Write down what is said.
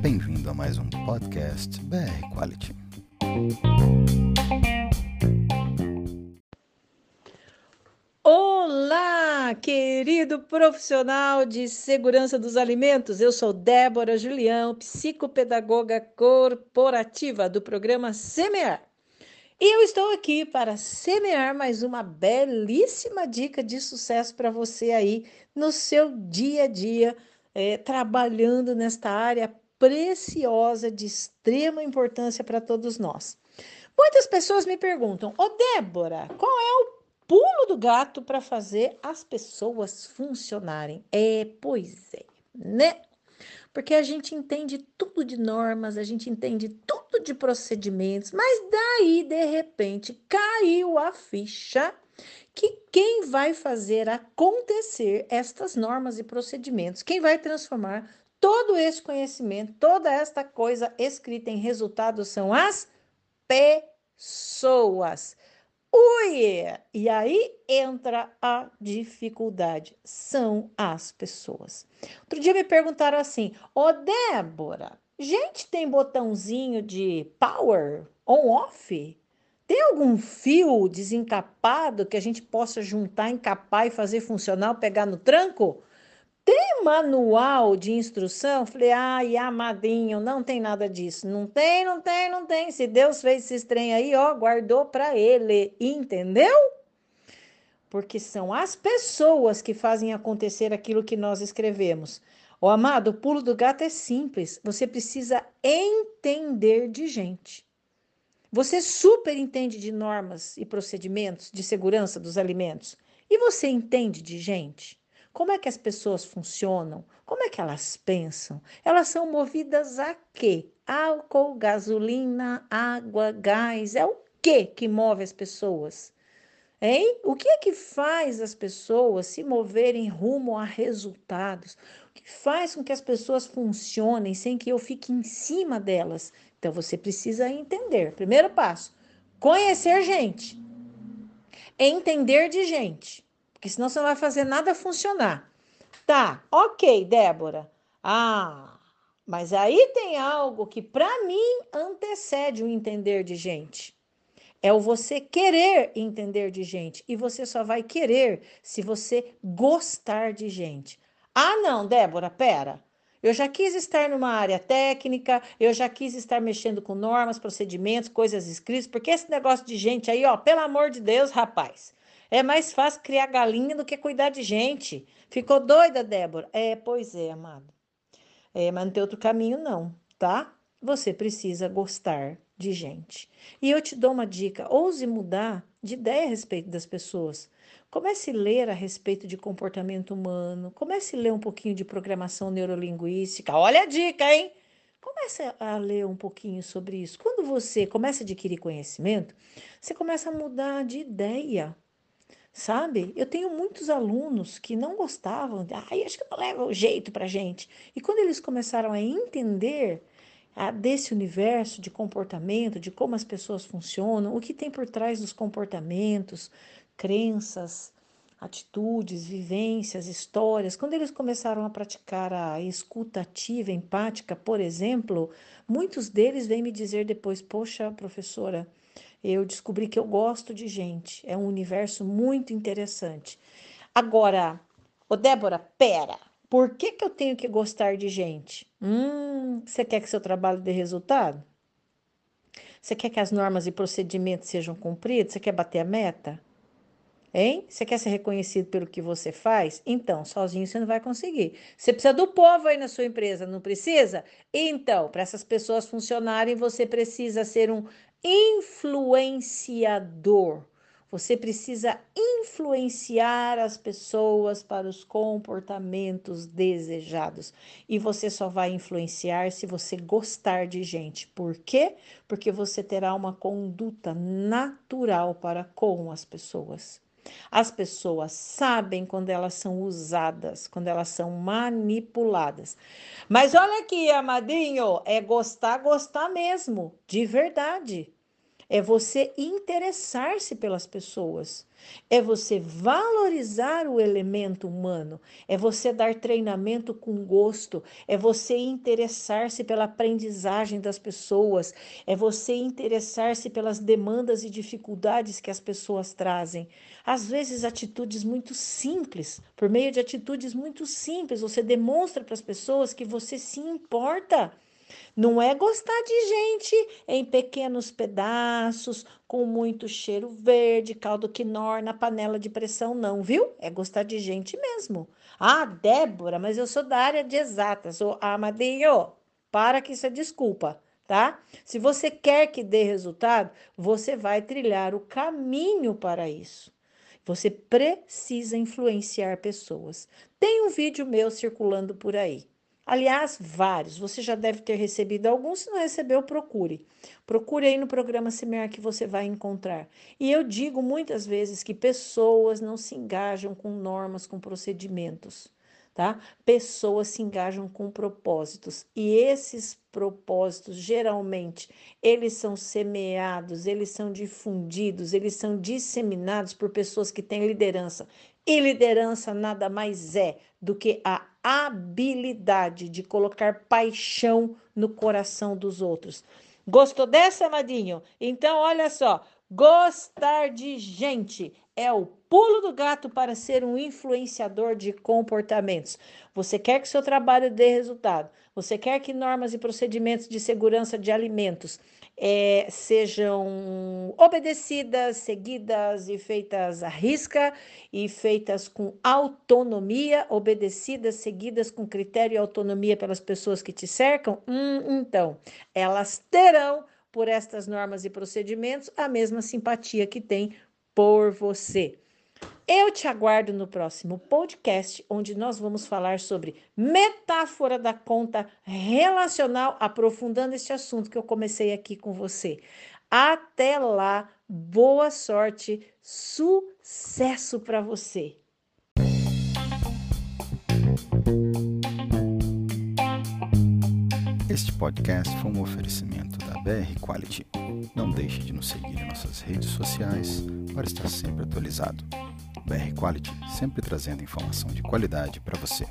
Bem-vindo a mais um podcast BR Quality. Olá, querido profissional de segurança dos alimentos. Eu sou Débora Julião, psicopedagoga corporativa do programa Semear. E eu estou aqui para semear mais uma belíssima dica de sucesso para você aí no seu dia a dia, é, trabalhando nesta área preciosa de extrema importância para todos nós. Muitas pessoas me perguntam: Ô Débora, qual é o pulo do gato para fazer as pessoas funcionarem? É, pois é, né? Porque a gente entende tudo de normas, a gente entende tudo de procedimentos, mas daí, de repente, caiu a ficha que quem vai fazer acontecer estas normas e procedimentos, quem vai transformar todo esse conhecimento, toda esta coisa escrita em resultados são as pessoas. Ui! E aí entra a dificuldade. São as pessoas. Outro dia me perguntaram assim: Ô Débora, gente tem botãozinho de power on-off? Tem algum fio desencapado que a gente possa juntar, encapar e fazer funcionar, pegar no tranco? Tem manual de instrução? Falei, ai, amadinho, não tem nada disso. Não tem, não tem, não tem. Se Deus fez esse trem aí, ó, guardou para ele, entendeu? Porque são as pessoas que fazem acontecer aquilo que nós escrevemos. O amado, o pulo do gato é simples. Você precisa entender de gente. Você super entende de normas e procedimentos de segurança dos alimentos. E você entende de gente? Como é que as pessoas funcionam? Como é que elas pensam? Elas são movidas a quê? Álcool, gasolina, água, gás. É o que que move as pessoas? Hein? O que é que faz as pessoas se moverem rumo a resultados? O que faz com que as pessoas funcionem sem que eu fique em cima delas? Então você precisa entender. Primeiro passo: conhecer gente. Entender de gente. Porque senão você não vai fazer nada funcionar. Tá, ok, Débora. Ah, mas aí tem algo que para mim antecede o entender de gente. É o você querer entender de gente. E você só vai querer se você gostar de gente. Ah, não, Débora, pera. Eu já quis estar numa área técnica, eu já quis estar mexendo com normas, procedimentos, coisas escritas, porque esse negócio de gente aí, ó, pelo amor de Deus, rapaz, é mais fácil criar galinha do que cuidar de gente. Ficou doida, Débora? É, pois é, amado. É, mas não tem outro caminho, não, tá? Você precisa gostar de gente. E eu te dou uma dica: ouse mudar de ideia a respeito das pessoas. Comece a ler a respeito de comportamento humano, comece a ler um pouquinho de programação neurolinguística. Olha a dica, hein? Comece a ler um pouquinho sobre isso. Quando você começa a adquirir conhecimento, você começa a mudar de ideia. Sabe? Eu tenho muitos alunos que não gostavam, ai, acho que não leva o jeito para gente. E quando eles começaram a entender ah, desse universo de comportamento, de como as pessoas funcionam, o que tem por trás dos comportamentos, crenças, atitudes, vivências, histórias. Quando eles começaram a praticar a escuta ativa, empática, por exemplo, muitos deles vêm me dizer depois: Poxa, professora, eu descobri que eu gosto de gente. É um universo muito interessante. Agora, ô Débora, pera. Por que, que eu tenho que gostar de gente? Hum, você quer que seu trabalho dê resultado? Você quer que as normas e procedimentos sejam cumpridos? Você quer bater a meta? Hein? Você quer ser reconhecido pelo que você faz? Então, sozinho você não vai conseguir. Você precisa do povo aí na sua empresa, não precisa? Então, para essas pessoas funcionarem, você precisa ser um influenciador. Você precisa influenciar as pessoas para os comportamentos desejados. E você só vai influenciar se você gostar de gente. Por quê? Porque você terá uma conduta natural para com as pessoas. As pessoas sabem quando elas são usadas, quando elas são manipuladas. Mas olha aqui, amadinho, é gostar, gostar mesmo, de verdade. É você interessar-se pelas pessoas, é você valorizar o elemento humano, é você dar treinamento com gosto, é você interessar-se pela aprendizagem das pessoas, é você interessar-se pelas demandas e dificuldades que as pessoas trazem. Às vezes, atitudes muito simples, por meio de atitudes muito simples, você demonstra para as pessoas que você se importa. Não é gostar de gente em pequenos pedaços, com muito cheiro verde, caldo quinor na panela de pressão, não, viu? É gostar de gente mesmo. Ah, Débora, mas eu sou da área de exatas. Ô, Amadinho, para que isso é desculpa, tá? Se você quer que dê resultado, você vai trilhar o caminho para isso. Você precisa influenciar pessoas. Tem um vídeo meu circulando por aí. Aliás, vários. Você já deve ter recebido alguns. Se não recebeu, procure. Procure aí no programa Semear que você vai encontrar. E eu digo muitas vezes que pessoas não se engajam com normas, com procedimentos. Tá? Pessoas se engajam com propósitos e esses propósitos geralmente eles são semeados, eles são difundidos, eles são disseminados por pessoas que têm liderança. E liderança nada mais é do que a habilidade de colocar paixão no coração dos outros. Gostou dessa, Amadinho? Então, olha só: gostar de gente é o pulo do gato para ser um influenciador de comportamentos. Você quer que seu trabalho dê resultado, você quer que normas e procedimentos de segurança de alimentos é, sejam obedecidas, seguidas e feitas à risca e feitas com autonomia, obedecidas, seguidas com critério e autonomia pelas pessoas que te cercam, hum, então elas terão por estas normas e procedimentos a mesma simpatia que tem por você. Eu te aguardo no próximo podcast, onde nós vamos falar sobre metáfora da conta relacional, aprofundando este assunto que eu comecei aqui com você. Até lá, boa sorte, sucesso para você. Este podcast foi um oferecimento da BR Quality. Não deixe de nos seguir em nossas redes sociais para estar sempre atualizado. BR Quality, sempre trazendo informação de qualidade para você.